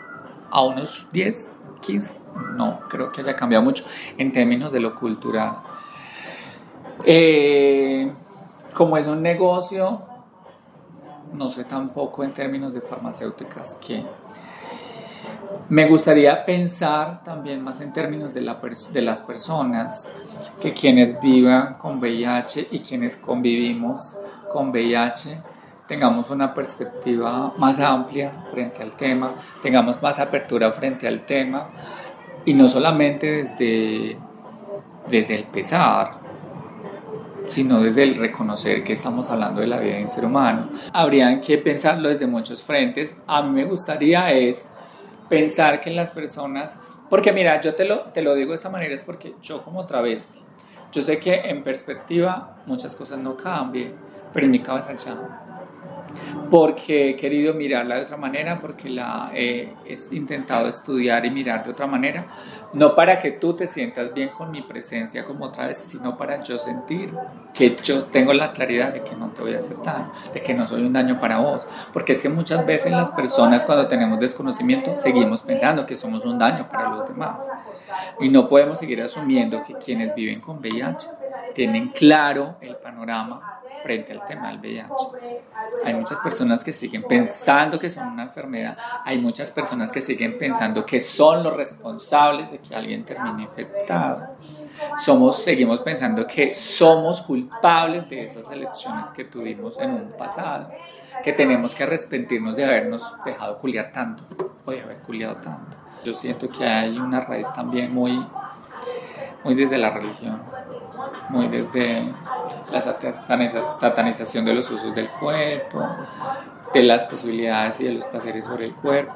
a unos 10, 15, no creo que haya cambiado mucho en términos de lo cultural. Eh, como es un negocio, no sé tampoco en términos de farmacéuticas que me gustaría pensar también más en términos de, la, de las personas, que quienes vivan con VIH y quienes convivimos con VIH, tengamos una perspectiva más amplia frente al tema, tengamos más apertura frente al tema y no solamente desde, desde el pesar, sino desde el reconocer que estamos hablando de la vida de un ser humano. Habrían que pensarlo desde muchos frentes. A mí me gustaría es pensar que las personas, porque mira, yo te lo, te lo digo de esta manera, es porque yo como travesti, yo sé que en perspectiva muchas cosas no cambian, pero en mi cabeza ya porque he querido mirarla de otra manera, porque la he intentado estudiar y mirar de otra manera, no para que tú te sientas bien con mi presencia como otra vez, sino para yo sentir que yo tengo la claridad de que no te voy a hacer daño, de que no soy un daño para vos, porque es que muchas veces las personas cuando tenemos desconocimiento seguimos pensando que somos un daño para los demás y no podemos seguir asumiendo que quienes viven con VIH tienen claro el panorama frente al tema del VIH. Hay muchas personas que siguen pensando que son una enfermedad, hay muchas personas que siguen pensando que son los responsables de que alguien termine infectado. Somos, seguimos pensando que somos culpables de esas elecciones que tuvimos en un pasado, que tenemos que arrepentirnos de habernos dejado culiar tanto o de haber culiado tanto. Yo siento que hay una raíz también muy, muy desde la religión, muy desde la satanización de los usos del cuerpo, de las posibilidades y de los placeres sobre el cuerpo.